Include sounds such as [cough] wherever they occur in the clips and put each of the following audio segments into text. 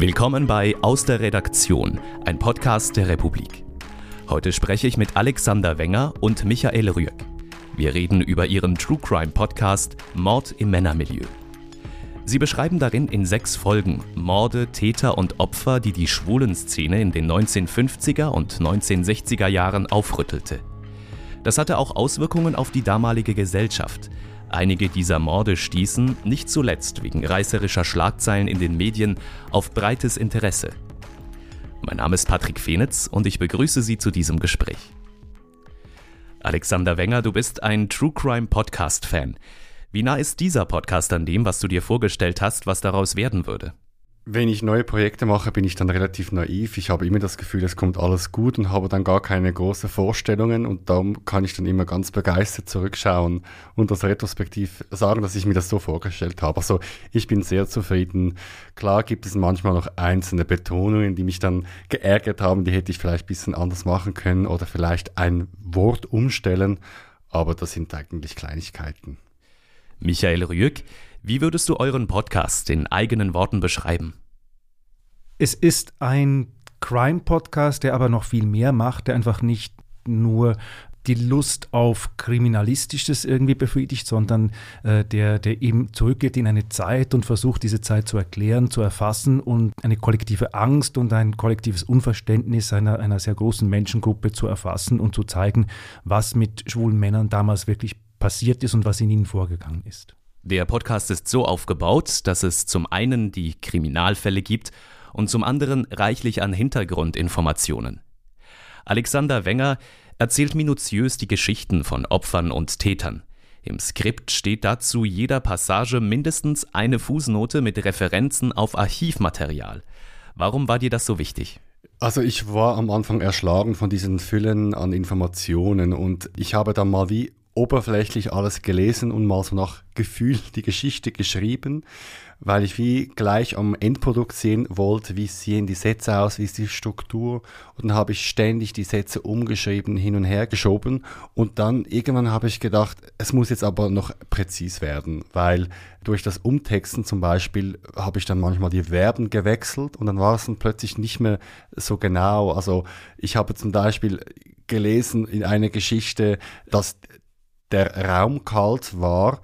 Willkommen bei Aus der Redaktion, ein Podcast der Republik. Heute spreche ich mit Alexander Wenger und Michael Rüegg. Wir reden über ihren True Crime Podcast Mord im Männermilieu. Sie beschreiben darin in sechs Folgen Morde, Täter und Opfer, die die Schwulenszene in den 1950er und 1960er Jahren aufrüttelte. Das hatte auch Auswirkungen auf die damalige Gesellschaft, Einige dieser Morde stießen, nicht zuletzt wegen reißerischer Schlagzeilen in den Medien, auf breites Interesse. Mein Name ist Patrick Fenitz und ich begrüße Sie zu diesem Gespräch. Alexander Wenger, du bist ein True Crime Podcast Fan. Wie nah ist dieser Podcast an dem, was du dir vorgestellt hast, was daraus werden würde? Wenn ich neue Projekte mache, bin ich dann relativ naiv. Ich habe immer das Gefühl, es kommt alles gut und habe dann gar keine großen Vorstellungen und darum kann ich dann immer ganz begeistert zurückschauen und das retrospektiv sagen, dass ich mir das so vorgestellt habe. Also ich bin sehr zufrieden. Klar gibt es manchmal noch einzelne Betonungen, die mich dann geärgert haben, die hätte ich vielleicht ein bisschen anders machen können oder vielleicht ein Wort umstellen, aber das sind eigentlich Kleinigkeiten. Michael Rüegg, wie würdest du euren Podcast in eigenen Worten beschreiben? Es ist ein Crime-Podcast, der aber noch viel mehr macht, der einfach nicht nur die Lust auf Kriminalistisches irgendwie befriedigt, sondern äh, der, der eben zurückgeht in eine Zeit und versucht, diese Zeit zu erklären, zu erfassen und eine kollektive Angst und ein kollektives Unverständnis einer, einer sehr großen Menschengruppe zu erfassen und zu zeigen, was mit schwulen Männern damals wirklich passiert ist und was in ihnen vorgegangen ist. Der Podcast ist so aufgebaut, dass es zum einen die Kriminalfälle gibt und zum anderen reichlich an Hintergrundinformationen. Alexander Wenger erzählt minutiös die Geschichten von Opfern und Tätern. Im Skript steht dazu jeder Passage mindestens eine Fußnote mit Referenzen auf Archivmaterial. Warum war dir das so wichtig? Also ich war am Anfang erschlagen von diesen Füllen an Informationen und ich habe dann mal wie oberflächlich alles gelesen und mal so nach Gefühl [laughs] die Geschichte geschrieben, weil ich wie gleich am Endprodukt sehen wollte, wie sehen die Sätze aus, wie ist die Struktur. Und dann habe ich ständig die Sätze umgeschrieben, hin und her geschoben. Und dann irgendwann habe ich gedacht, es muss jetzt aber noch präzis werden, weil durch das Umtexten zum Beispiel habe ich dann manchmal die Verben gewechselt und dann war es dann plötzlich nicht mehr so genau. Also ich habe zum Beispiel gelesen in einer Geschichte, dass der Raum kalt war.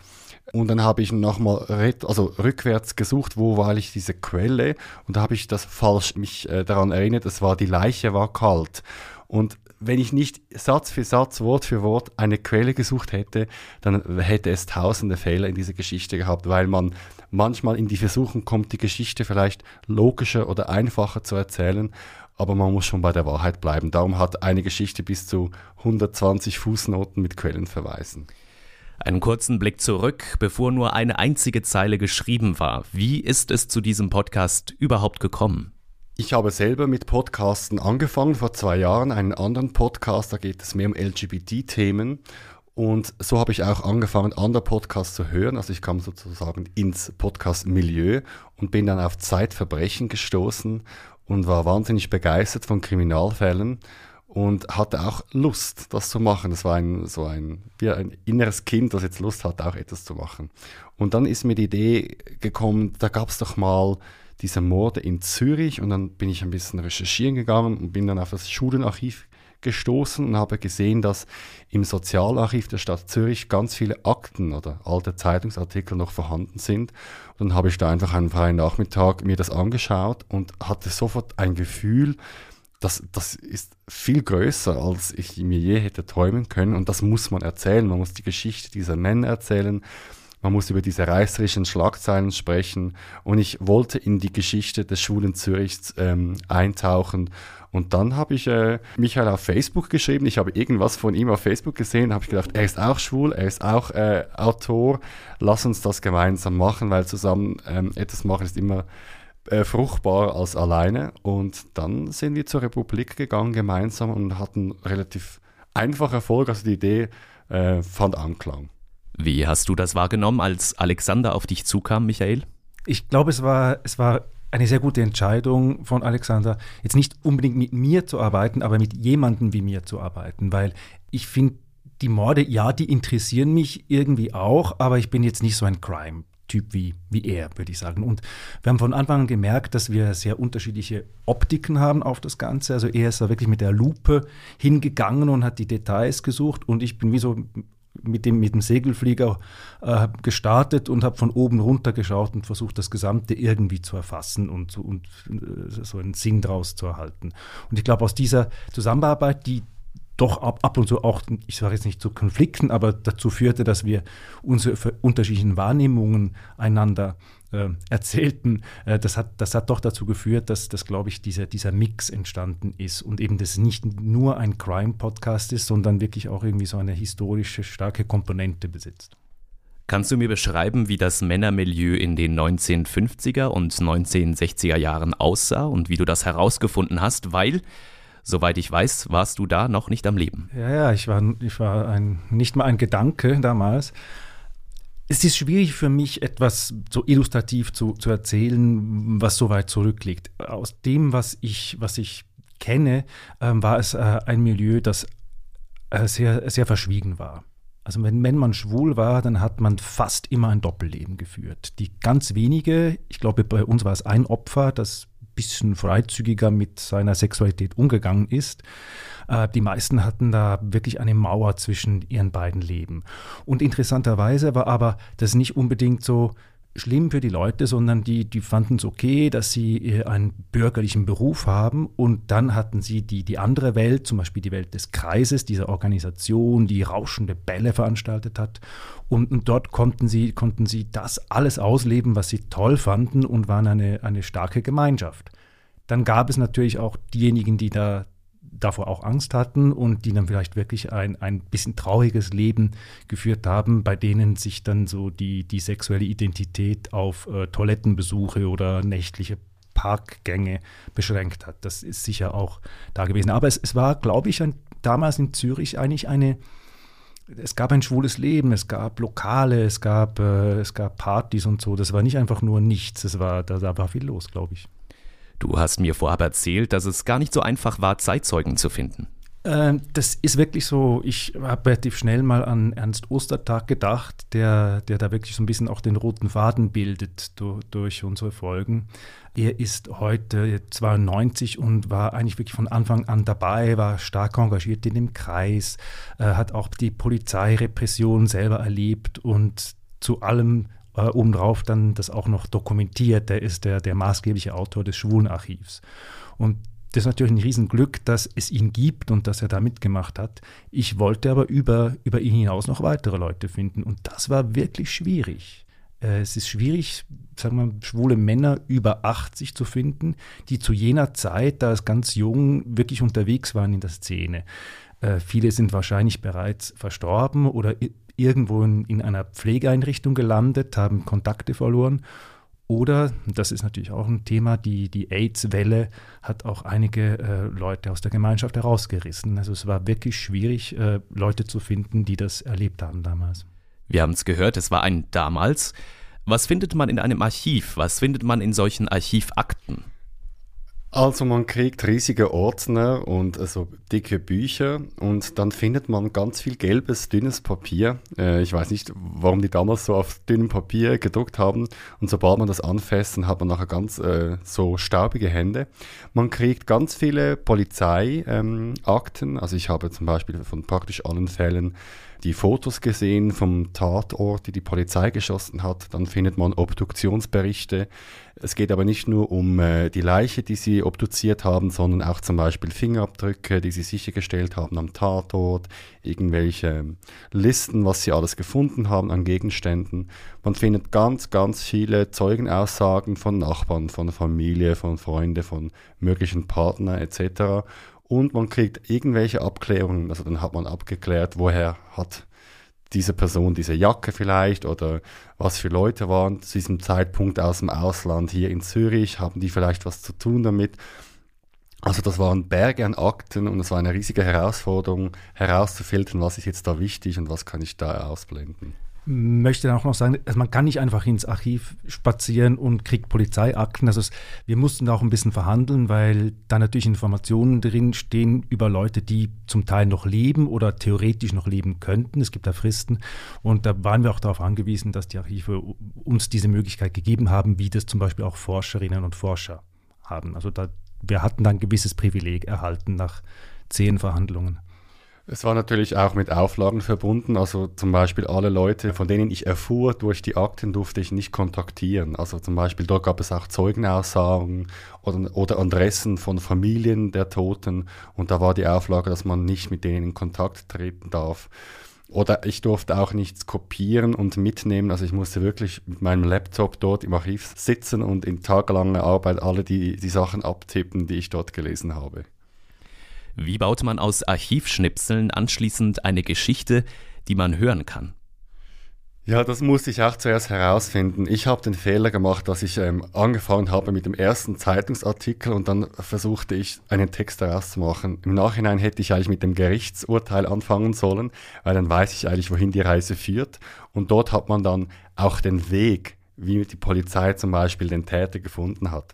Und dann habe ich nochmal also rückwärts gesucht, wo war ich diese Quelle? Und da habe ich das falsch mich äh, daran erinnert, es war die Leiche war kalt. Und wenn ich nicht Satz für Satz, Wort für Wort eine Quelle gesucht hätte, dann hätte es tausende Fehler in dieser Geschichte gehabt, weil man manchmal in die Versuchung kommt, die Geschichte vielleicht logischer oder einfacher zu erzählen aber man muss schon bei der Wahrheit bleiben. Darum hat eine Geschichte bis zu 120 Fußnoten mit Quellenverweisen. Einen kurzen Blick zurück, bevor nur eine einzige Zeile geschrieben war. Wie ist es zu diesem Podcast überhaupt gekommen? Ich habe selber mit Podcasten angefangen vor zwei Jahren, einen anderen Podcast, da geht es mehr um LGBT-Themen. Und so habe ich auch angefangen, andere Podcasts zu hören. Also ich kam sozusagen ins Podcast-Milieu und bin dann auf Zeitverbrechen gestoßen und war wahnsinnig begeistert von Kriminalfällen und hatte auch Lust, das zu machen. Das war ein, so ein, wie ein inneres Kind, das jetzt Lust hat, auch etwas zu machen. Und dann ist mir die Idee gekommen, da gab es doch mal diese Morde in Zürich und dann bin ich ein bisschen recherchieren gegangen und bin dann auf das Schulenarchiv gestoßen und habe gesehen, dass im Sozialarchiv der Stadt Zürich ganz viele Akten oder alte Zeitungsartikel noch vorhanden sind. Und dann habe ich da einfach einen freien Nachmittag mir das angeschaut und hatte sofort ein Gefühl, das, das ist viel größer, als ich mir je hätte träumen können. Und das muss man erzählen. Man muss die Geschichte dieser Männer erzählen. Man muss über diese reißerischen Schlagzeilen sprechen. Und ich wollte in die Geschichte des Schwulen Zürichs ähm, eintauchen und dann habe ich äh, Michael auf Facebook geschrieben. Ich habe irgendwas von ihm auf Facebook gesehen, habe ich gedacht, er ist auch schwul, er ist auch äh, Autor. Lass uns das gemeinsam machen, weil zusammen ähm, etwas machen ist immer äh, fruchtbar als alleine. Und dann sind wir zur Republik gegangen gemeinsam und hatten relativ einfach Erfolg. Also die Idee äh, fand Anklang. Wie hast du das wahrgenommen, als Alexander auf dich zukam, Michael? Ich glaube, es war, es war eine sehr gute Entscheidung von Alexander, jetzt nicht unbedingt mit mir zu arbeiten, aber mit jemandem wie mir zu arbeiten, weil ich finde, die Morde, ja, die interessieren mich irgendwie auch, aber ich bin jetzt nicht so ein Crime. Typ wie, wie er, würde ich sagen. Und wir haben von Anfang an gemerkt, dass wir sehr unterschiedliche Optiken haben auf das Ganze. Also er ist da wirklich mit der Lupe hingegangen und hat die Details gesucht und ich bin wie so mit dem, mit dem Segelflieger äh, gestartet und habe von oben runter geschaut und versucht, das Gesamte irgendwie zu erfassen und, und äh, so einen Sinn daraus zu erhalten. Und ich glaube, aus dieser Zusammenarbeit, die doch ab, ab und zu auch, ich sage jetzt nicht zu Konflikten, aber dazu führte, dass wir unsere unterschiedlichen Wahrnehmungen einander äh, erzählten, äh, das, hat, das hat doch dazu geführt, dass, dass glaube ich, dieser, dieser Mix entstanden ist und eben das nicht nur ein Crime-Podcast ist, sondern wirklich auch irgendwie so eine historische, starke Komponente besitzt. Kannst du mir beschreiben, wie das Männermilieu in den 1950er und 1960er Jahren aussah und wie du das herausgefunden hast? Weil Soweit ich weiß, warst du da noch nicht am Leben. Ja, ja, ich war, ich war ein, nicht mal ein Gedanke damals. Es ist schwierig für mich, etwas so illustrativ zu, zu erzählen, was so weit zurückliegt. Aus dem, was ich, was ich kenne, ähm, war es äh, ein Milieu, das äh, sehr, sehr verschwiegen war. Also wenn, wenn man schwul war, dann hat man fast immer ein Doppelleben geführt. Die ganz wenige, ich glaube bei uns war es ein Opfer, das bisschen freizügiger mit seiner Sexualität umgegangen ist. Äh, die meisten hatten da wirklich eine Mauer zwischen ihren beiden Leben. Und interessanterweise war aber das nicht unbedingt so schlimm für die Leute, sondern die, die fanden es okay, dass sie äh, einen bürgerlichen Beruf haben und dann hatten sie die, die andere Welt, zum Beispiel die Welt des Kreises, dieser Organisation, die rauschende Bälle veranstaltet hat und, und dort konnten sie, konnten sie das alles ausleben, was sie toll fanden und waren eine, eine starke Gemeinschaft. Dann gab es natürlich auch diejenigen, die da davor auch Angst hatten und die dann vielleicht wirklich ein, ein bisschen trauriges Leben geführt haben, bei denen sich dann so die, die sexuelle Identität auf äh, Toilettenbesuche oder nächtliche Parkgänge beschränkt hat. Das ist sicher auch da gewesen. Aber es, es war, glaube ich, ein, damals in Zürich eigentlich eine, es gab ein schwules Leben, es gab Lokale, es gab, äh, es gab Partys und so. Das war nicht einfach nur nichts, es war, da, da war viel los, glaube ich. Du hast mir vorab erzählt, dass es gar nicht so einfach war, Zeitzeugen zu finden. Ähm, das ist wirklich so, ich habe relativ schnell mal an Ernst Ostertag gedacht, der, der da wirklich so ein bisschen auch den roten Faden bildet durch, durch unsere Folgen. Er ist heute 92 und war eigentlich wirklich von Anfang an dabei, war stark engagiert in dem Kreis, äh, hat auch die Polizeirepression selber erlebt und zu allem äh, obendrauf dann das auch noch dokumentiert. Der ist der, der maßgebliche Autor des Schwulenarchivs. Und das ist natürlich ein Riesenglück, dass es ihn gibt und dass er da mitgemacht hat. Ich wollte aber über, über ihn hinaus noch weitere Leute finden und das war wirklich schwierig. Äh, es ist schwierig, sagen wir, schwule Männer über 80 zu finden, die zu jener Zeit, da es ganz jung, wirklich unterwegs waren in der Szene. Äh, viele sind wahrscheinlich bereits verstorben oder irgendwo in, in einer Pflegeeinrichtung gelandet, haben Kontakte verloren. Oder, das ist natürlich auch ein Thema, die, die AIDS-Welle hat auch einige äh, Leute aus der Gemeinschaft herausgerissen. Also es war wirklich schwierig, äh, Leute zu finden, die das erlebt haben damals. Wir haben es gehört, es war ein damals. Was findet man in einem Archiv? Was findet man in solchen Archivakten? Also man kriegt riesige Ordner und also dicke Bücher und dann findet man ganz viel gelbes, dünnes Papier. Äh, ich weiß nicht, warum die damals so auf dünnem Papier gedruckt haben und sobald man das anfasst, dann hat man nachher ganz äh, so staubige Hände. Man kriegt ganz viele Polizeiakten, ähm, also ich habe zum Beispiel von praktisch allen Fällen die Fotos gesehen vom Tatort, die die Polizei geschossen hat. Dann findet man Obduktionsberichte. Es geht aber nicht nur um äh, die Leiche, die sie obduziert haben, sondern auch zum Beispiel Fingerabdrücke, die sie sichergestellt haben am Tatort, irgendwelche Listen, was sie alles gefunden haben an Gegenständen. Man findet ganz, ganz viele Zeugenaussagen von Nachbarn, von Familie, von Freunden, von möglichen Partnern etc und man kriegt irgendwelche Abklärungen. Also dann hat man abgeklärt, woher hat diese Person diese Jacke vielleicht oder was für Leute waren zu diesem Zeitpunkt aus dem Ausland hier in Zürich, haben die vielleicht was zu tun damit. Also das waren Berge an Akten und es war eine riesige Herausforderung herauszufiltern, was ist jetzt da wichtig und was kann ich da ausblenden. Möchte dann auch noch sagen, also man kann nicht einfach ins Archiv spazieren und kriegt Polizeiakten. Also es, wir mussten da auch ein bisschen verhandeln, weil da natürlich Informationen drin stehen über Leute, die zum Teil noch leben oder theoretisch noch leben könnten. Es gibt da Fristen und da waren wir auch darauf angewiesen, dass die Archive uns diese Möglichkeit gegeben haben, wie das zum Beispiel auch Forscherinnen und Forscher haben. Also da, wir hatten dann ein gewisses Privileg erhalten nach zehn Verhandlungen. Es war natürlich auch mit Auflagen verbunden. Also zum Beispiel alle Leute, von denen ich erfuhr durch die Akten, durfte ich nicht kontaktieren. Also zum Beispiel dort gab es auch Zeugenaussagen oder, oder Adressen von Familien der Toten. Und da war die Auflage, dass man nicht mit denen in Kontakt treten darf. Oder ich durfte auch nichts kopieren und mitnehmen. Also ich musste wirklich mit meinem Laptop dort im Archiv sitzen und in tagelanger Arbeit alle die, die Sachen abtippen, die ich dort gelesen habe. Wie baut man aus Archivschnipseln anschließend eine Geschichte, die man hören kann? Ja, das musste ich auch zuerst herausfinden. Ich habe den Fehler gemacht, dass ich ähm, angefangen habe mit dem ersten Zeitungsartikel und dann versuchte ich einen Text daraus zu machen. Im Nachhinein hätte ich eigentlich mit dem Gerichtsurteil anfangen sollen, weil dann weiß ich eigentlich, wohin die Reise führt. Und dort hat man dann auch den Weg, wie die Polizei zum Beispiel den Täter gefunden hat.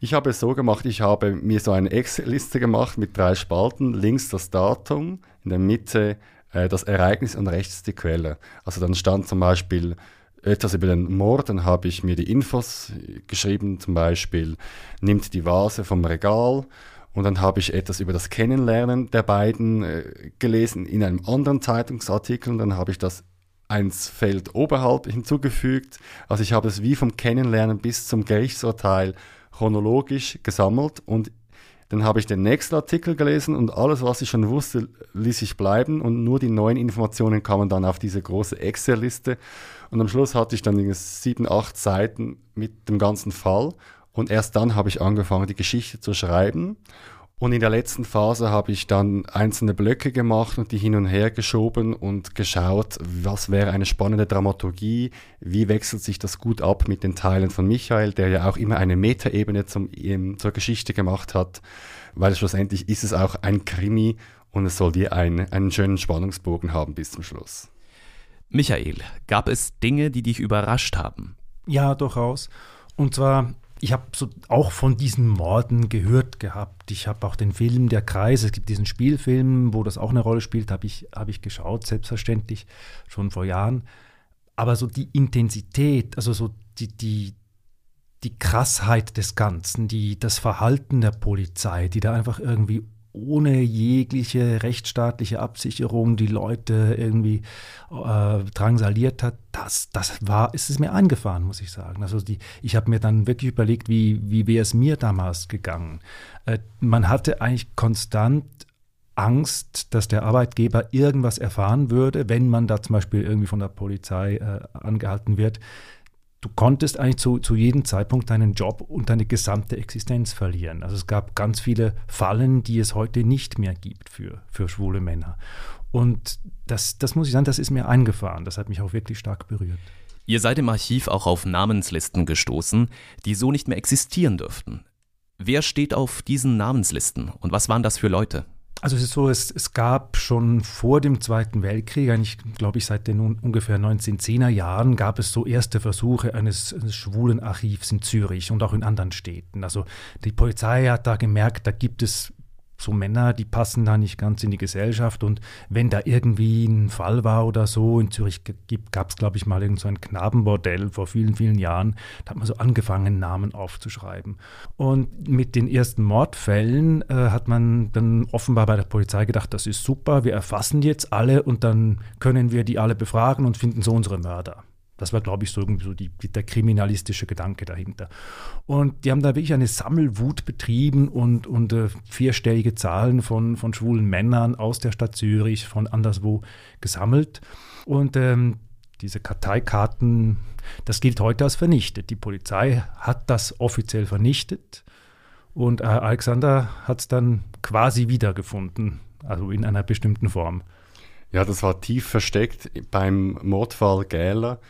Ich habe es so gemacht, ich habe mir so eine Excel-Liste gemacht mit drei Spalten, links das Datum, in der Mitte äh, das Ereignis und rechts die Quelle. Also dann stand zum Beispiel etwas über den Mord, dann habe ich mir die Infos geschrieben, zum Beispiel nimmt die Vase vom Regal und dann habe ich etwas über das Kennenlernen der beiden äh, gelesen in einem anderen Zeitungsartikel und dann habe ich das eins Feld oberhalb hinzugefügt. Also ich habe es wie vom Kennenlernen bis zum Gerichtsurteil chronologisch gesammelt und dann habe ich den nächsten Artikel gelesen und alles, was ich schon wusste, ließ ich bleiben und nur die neuen Informationen kamen dann auf diese große Excel-Liste. Und am Schluss hatte ich dann sieben, acht Seiten mit dem ganzen Fall und erst dann habe ich angefangen, die Geschichte zu schreiben. Und in der letzten Phase habe ich dann einzelne Blöcke gemacht und die hin und her geschoben und geschaut, was wäre eine spannende Dramaturgie, wie wechselt sich das gut ab mit den Teilen von Michael, der ja auch immer eine Metaebene zum, zur Geschichte gemacht hat, weil schlussendlich ist es auch ein Krimi und es soll dir ein, einen schönen Spannungsbogen haben bis zum Schluss. Michael, gab es Dinge, die dich überrascht haben? Ja, durchaus. Und zwar ich habe so auch von diesen Morden gehört gehabt. Ich habe auch den Film Der Kreis, es gibt diesen Spielfilm, wo das auch eine Rolle spielt, habe ich, hab ich geschaut, selbstverständlich, schon vor Jahren. Aber so die Intensität, also so die, die, die Krassheit des Ganzen, die, das Verhalten der Polizei, die da einfach irgendwie ohne jegliche rechtsstaatliche Absicherung die Leute irgendwie äh, drangsaliert hat, das, das war, ist es mir eingefahren, muss ich sagen. Also die, ich habe mir dann wirklich überlegt, wie, wie wäre es mir damals gegangen. Äh, man hatte eigentlich konstant Angst, dass der Arbeitgeber irgendwas erfahren würde, wenn man da zum Beispiel irgendwie von der Polizei äh, angehalten wird du konntest eigentlich zu, zu jedem Zeitpunkt deinen Job und deine gesamte Existenz verlieren. Also es gab ganz viele Fallen, die es heute nicht mehr gibt für, für schwule Männer. Und das, das muss ich sagen, das ist mir eingefahren. Das hat mich auch wirklich stark berührt. Ihr seid im Archiv auch auf Namenslisten gestoßen, die so nicht mehr existieren dürften. Wer steht auf diesen Namenslisten und was waren das für Leute? Also es ist so, es, es gab schon vor dem Zweiten Weltkrieg, eigentlich glaube ich seit den ungefähr 1910er Jahren, gab es so erste Versuche eines, eines schwulen Archivs in Zürich und auch in anderen Städten. Also die Polizei hat da gemerkt, da gibt es so Männer, die passen da nicht ganz in die Gesellschaft. Und wenn da irgendwie ein Fall war oder so, in Zürich gab es, glaube ich, mal irgend so ein Knabenbordell vor vielen, vielen Jahren, da hat man so angefangen, Namen aufzuschreiben. Und mit den ersten Mordfällen äh, hat man dann offenbar bei der Polizei gedacht, das ist super, wir erfassen jetzt alle und dann können wir die alle befragen und finden so unsere Mörder. Das war, glaube ich, so irgendwie so die, der kriminalistische Gedanke dahinter. Und die haben da wirklich eine Sammelwut betrieben und, und äh, vierstellige Zahlen von, von schwulen Männern aus der Stadt Zürich, von anderswo gesammelt. Und ähm, diese Karteikarten, das gilt heute als vernichtet. Die Polizei hat das offiziell vernichtet und äh, Alexander hat es dann quasi wiedergefunden, also in einer bestimmten Form. Ja, das war tief versteckt beim Mordfall Gähler.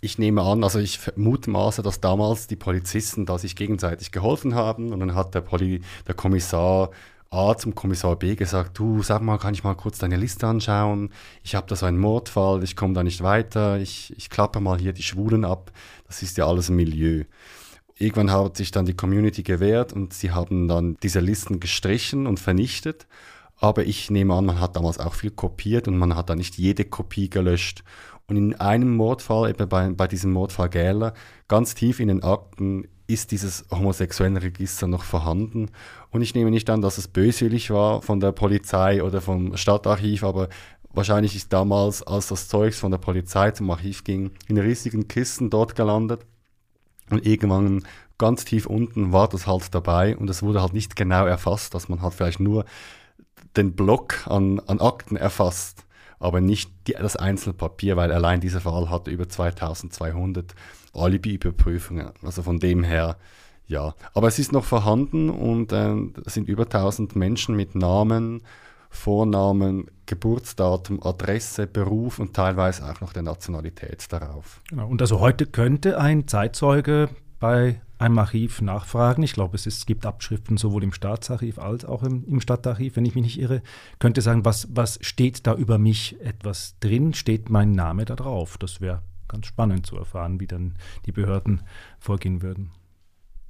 Ich nehme an, also ich mutmaße, dass damals die Polizisten da sich gegenseitig geholfen haben und dann hat der, Poli der Kommissar A zum Kommissar B gesagt, du sag mal, kann ich mal kurz deine Liste anschauen? Ich habe da so einen Mordfall, ich komme da nicht weiter, ich, ich klappe mal hier die Schwulen ab. Das ist ja alles ein Milieu. Irgendwann hat sich dann die Community gewehrt und sie haben dann diese Listen gestrichen und vernichtet. Aber ich nehme an, man hat damals auch viel kopiert und man hat da nicht jede Kopie gelöscht. Und in einem Mordfall, eben bei, bei diesem Mordfall Gähler, ganz tief in den Akten ist dieses homosexuelle Register noch vorhanden. Und ich nehme nicht an, dass es böswillig war von der Polizei oder vom Stadtarchiv, aber wahrscheinlich ist damals, als das Zeugs von der Polizei zum Archiv ging, in riesigen Kisten dort gelandet. Und irgendwann ganz tief unten war das halt dabei und es wurde halt nicht genau erfasst, dass man halt vielleicht nur den Block an, an Akten erfasst aber nicht die, das einzelne Papier, weil allein dieser Fall hatte über 2200 Alibi-Überprüfungen. Also von dem her, ja. Aber es ist noch vorhanden und äh, es sind über 1000 Menschen mit Namen, Vornamen, Geburtsdatum, Adresse, Beruf und teilweise auch noch der Nationalität darauf. Genau. Und also heute könnte ein Zeitzeuge bei einem Archiv nachfragen. Ich glaube, es, ist, es gibt Abschriften sowohl im Staatsarchiv als auch im, im Stadtarchiv, wenn ich mich nicht irre. Könnte sagen, was, was steht da über mich etwas drin? Steht mein Name da drauf? Das wäre ganz spannend zu erfahren, wie dann die Behörden vorgehen würden.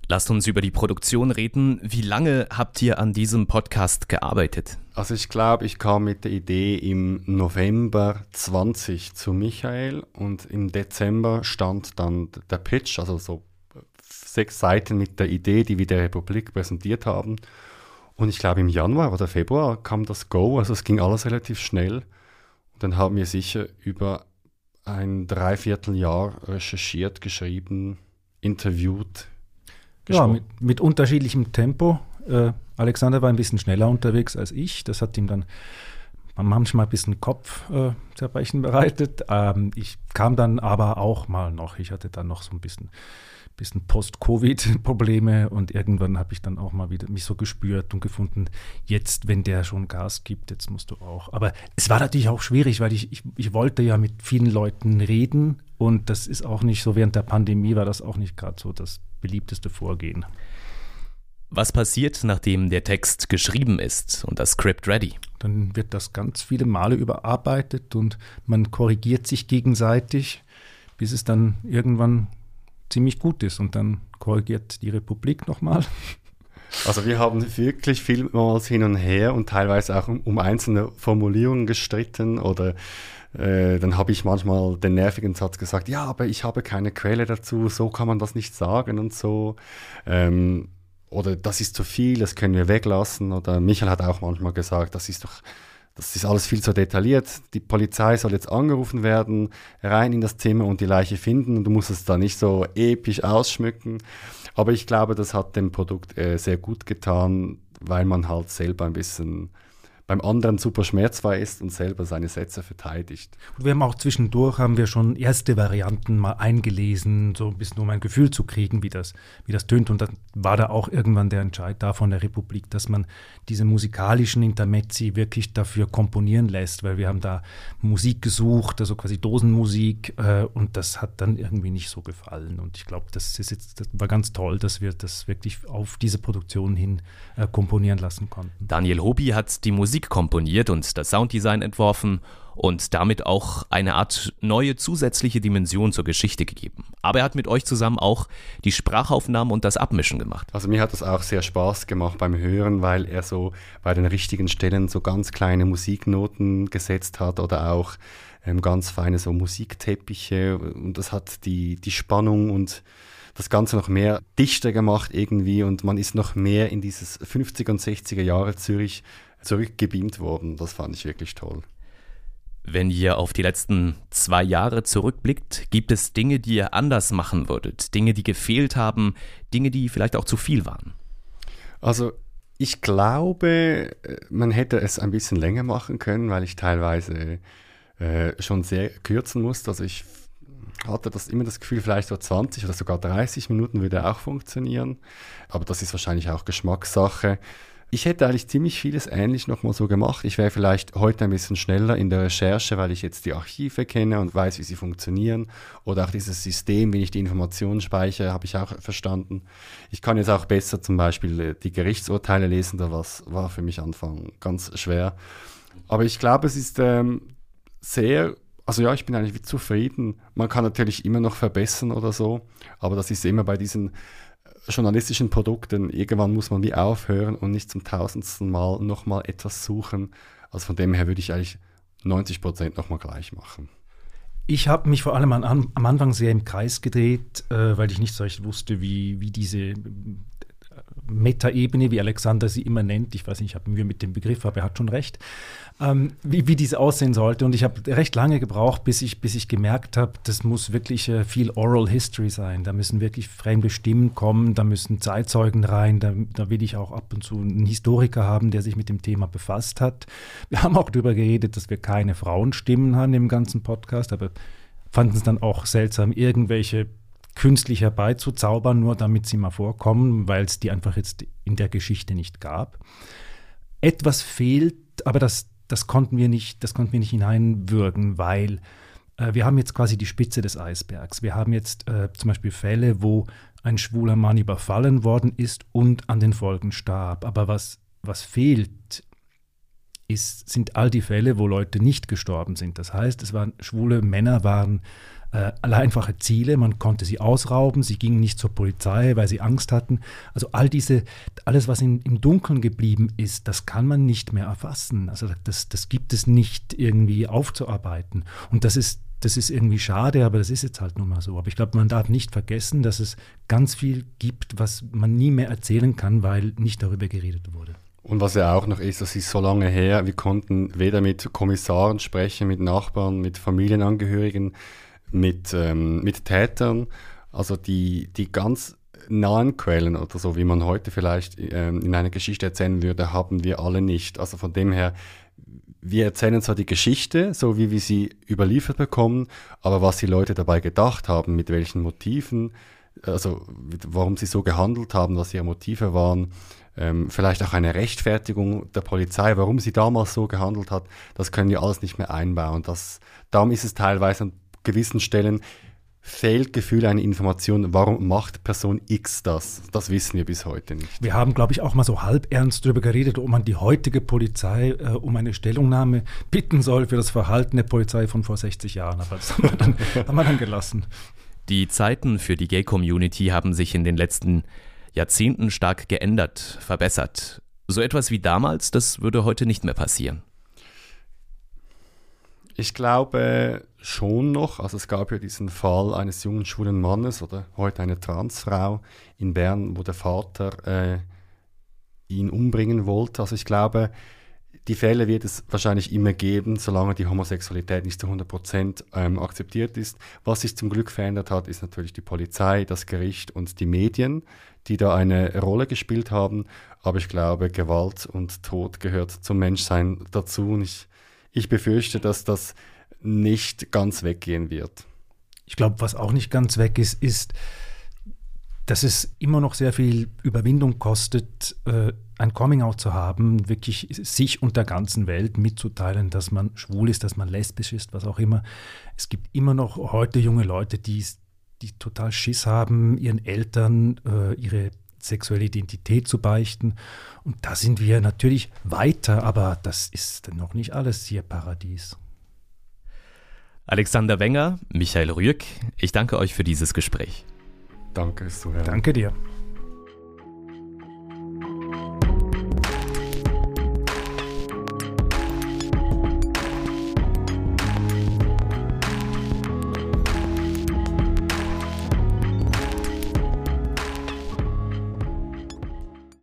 Lasst uns über die Produktion reden. Wie lange habt ihr an diesem Podcast gearbeitet? Also ich glaube, ich kam mit der Idee im November 20 zu Michael und im Dezember stand dann der Pitch, also so sechs Seiten mit der Idee, die wir der Republik präsentiert haben. Und ich glaube, im Januar oder Februar kam das Go, also es ging alles relativ schnell. Und dann haben wir sicher über ein Dreivierteljahr recherchiert, geschrieben, interviewt. Ja, mit, mit, unterschiedlichem Tempo. Äh, Alexander war ein bisschen schneller unterwegs als ich. Das hat ihm dann manchmal ein bisschen Kopfzerbrechen äh, bereitet. Ähm, ich kam dann aber auch mal noch. Ich hatte dann noch so ein bisschen bisschen Post-Covid-Probleme und irgendwann habe ich dann auch mal wieder mich so gespürt und gefunden, jetzt, wenn der schon Gas gibt, jetzt musst du auch. Aber es war natürlich auch schwierig, weil ich, ich, ich wollte ja mit vielen Leuten reden und das ist auch nicht so, während der Pandemie war das auch nicht gerade so das beliebteste Vorgehen. Was passiert, nachdem der Text geschrieben ist und das Script ready? Dann wird das ganz viele Male überarbeitet und man korrigiert sich gegenseitig, bis es dann irgendwann ziemlich gut ist. Und dann korrigiert die Republik nochmal. Also wir haben wirklich vielmals hin und her und teilweise auch um, einzelne Formulierungen gestritten oder äh, dann habe ich manchmal den nervigen Satz gesagt, ja, aber ich habe keine Quelle dazu, so kann man das nicht sagen und so. Ähm, oder das ist zu viel, das können wir weglassen. Oder Michael hat auch manchmal gesagt, das ist doch das ist alles viel zu detailliert. Die Polizei soll jetzt angerufen werden, rein in das Zimmer und die Leiche finden. Du musst es da nicht so episch ausschmücken. Aber ich glaube, das hat dem Produkt äh, sehr gut getan, weil man halt selber ein bisschen beim anderen super schmerzfrei ist und selber seine Sätze verteidigt. Und wir haben auch zwischendurch haben wir schon erste Varianten mal eingelesen, so ein bisschen um ein Gefühl zu kriegen, wie das, wie das tönt. Und dann war da auch irgendwann der Entscheid da von der Republik, dass man diese musikalischen Intermezzi wirklich dafür komponieren lässt, weil wir haben da Musik gesucht, also quasi Dosenmusik, äh, und das hat dann irgendwie nicht so gefallen. Und ich glaube, das ist jetzt, das war ganz toll, dass wir das wirklich auf diese Produktion hin äh, komponieren lassen konnten. Daniel Hobi hat die Musik Musik komponiert und das Sounddesign entworfen und damit auch eine Art neue zusätzliche Dimension zur Geschichte gegeben. Aber er hat mit euch zusammen auch die Sprachaufnahmen und das Abmischen gemacht. Also mir hat das auch sehr Spaß gemacht beim Hören, weil er so bei den richtigen Stellen so ganz kleine Musiknoten gesetzt hat oder auch ähm, ganz feine so Musikteppiche und das hat die, die Spannung und das Ganze noch mehr dichter gemacht irgendwie und man ist noch mehr in dieses 50er und 60er Jahre Zürich zurückgebeamt worden. Das fand ich wirklich toll. Wenn ihr auf die letzten zwei Jahre zurückblickt, gibt es Dinge, die ihr anders machen würdet, Dinge, die gefehlt haben, Dinge, die vielleicht auch zu viel waren? Also ich glaube, man hätte es ein bisschen länger machen können, weil ich teilweise äh, schon sehr kürzen musste. Also ich hatte das immer das Gefühl, vielleicht so 20 oder sogar 30 Minuten würde auch funktionieren. Aber das ist wahrscheinlich auch Geschmackssache. Ich hätte eigentlich ziemlich vieles ähnlich nochmal so gemacht. Ich wäre vielleicht heute ein bisschen schneller in der Recherche, weil ich jetzt die Archive kenne und weiß, wie sie funktionieren. Oder auch dieses System, wie ich die Informationen speichere, habe ich auch verstanden. Ich kann jetzt auch besser zum Beispiel äh, die Gerichtsurteile lesen, da was war für mich Anfang ganz schwer. Aber ich glaube, es ist ähm, sehr also ja, ich bin eigentlich zufrieden. Man kann natürlich immer noch verbessern oder so, aber das ist immer bei diesen journalistischen Produkten, irgendwann muss man wie aufhören und nicht zum tausendsten Mal nochmal etwas suchen. Also von dem her würde ich eigentlich 90 Prozent nochmal gleich machen. Ich habe mich vor allem an, am Anfang sehr im Kreis gedreht, äh, weil ich nicht so recht wusste, wie, wie diese Metaebene, wie Alexander sie immer nennt, ich weiß nicht, ich habe Mühe mit dem Begriff, aber er hat schon recht, ähm, wie, wie diese aussehen sollte. Und ich habe recht lange gebraucht, bis ich, bis ich gemerkt habe, das muss wirklich äh, viel Oral History sein. Da müssen wirklich fremde Stimmen kommen, da müssen Zeitzeugen rein, da, da will ich auch ab und zu einen Historiker haben, der sich mit dem Thema befasst hat. Wir haben auch darüber geredet, dass wir keine Frauenstimmen haben im ganzen Podcast, aber fanden es dann auch seltsam, irgendwelche künstlich herbeizuzaubern, nur damit sie mal vorkommen, weil es die einfach jetzt in der Geschichte nicht gab. Etwas fehlt, aber das, das konnten wir nicht, das konnten wir nicht hineinwirken, weil äh, wir haben jetzt quasi die Spitze des Eisbergs. Wir haben jetzt äh, zum Beispiel Fälle, wo ein schwuler Mann überfallen worden ist und an den Folgen starb. Aber was, was fehlt, ist, sind all die Fälle, wo Leute nicht gestorben sind. Das heißt, es waren schwule Männer waren äh, einfache Ziele, man konnte sie ausrauben, sie gingen nicht zur Polizei, weil sie Angst hatten. Also all diese, alles, was in, im Dunkeln geblieben ist, das kann man nicht mehr erfassen. Also das, das gibt es nicht irgendwie aufzuarbeiten. Und das ist das ist irgendwie schade, aber das ist jetzt halt nun mal so. Aber ich glaube, man darf nicht vergessen, dass es ganz viel gibt, was man nie mehr erzählen kann, weil nicht darüber geredet wurde. Und was ja auch noch ist, das ist so lange her, wir konnten weder mit Kommissaren sprechen, mit Nachbarn, mit Familienangehörigen, mit, ähm, mit Tätern. Also die, die ganz nahen Quellen oder so, wie man heute vielleicht ähm, in einer Geschichte erzählen würde, haben wir alle nicht. Also von dem her, wir erzählen zwar die Geschichte, so wie wir sie überliefert bekommen, aber was die Leute dabei gedacht haben, mit welchen Motiven, also warum sie so gehandelt haben, was ihre Motive waren, ähm, vielleicht auch eine Rechtfertigung der Polizei, warum sie damals so gehandelt hat, das können wir alles nicht mehr einbauen. Das, darum ist es teilweise an gewissen Stellen fehlt Gefühl eine Information, warum macht Person X das? Das wissen wir bis heute nicht. Wir haben, glaube ich, auch mal so halb ernst darüber geredet, ob man die heutige Polizei äh, um eine Stellungnahme bitten soll für das Verhalten der Polizei von vor 60 Jahren. Aber das haben wir dann, [laughs] haben wir dann gelassen. Die Zeiten für die Gay-Community haben sich in den letzten Jahrzehnten stark geändert, verbessert. So etwas wie damals, das würde heute nicht mehr passieren. Ich glaube schon noch, also es gab ja diesen Fall eines jungen schwulen Mannes oder heute eine Transfrau in Bern, wo der Vater äh, ihn umbringen wollte. Also ich glaube, die Fälle wird es wahrscheinlich immer geben, solange die Homosexualität nicht zu 100% ähm, akzeptiert ist. Was sich zum Glück verändert hat, ist natürlich die Polizei, das Gericht und die Medien, die da eine Rolle gespielt haben. Aber ich glaube, Gewalt und Tod gehört zum Menschsein dazu. Und ich ich befürchte, dass das nicht ganz weggehen wird. Ich glaube, was auch nicht ganz weg ist, ist, dass es immer noch sehr viel Überwindung kostet, äh, ein Coming-out zu haben, wirklich sich und der ganzen Welt mitzuteilen, dass man schwul ist, dass man lesbisch ist, was auch immer. Es gibt immer noch heute junge Leute, die, die total Schiss haben, ihren Eltern äh, ihre sexuelle Identität zu beichten. Und da sind wir natürlich weiter, aber das ist noch nicht alles hier Paradies. Alexander Wenger, Michael Rüegg, ich danke euch für dieses Gespräch. Danke, Danke dir.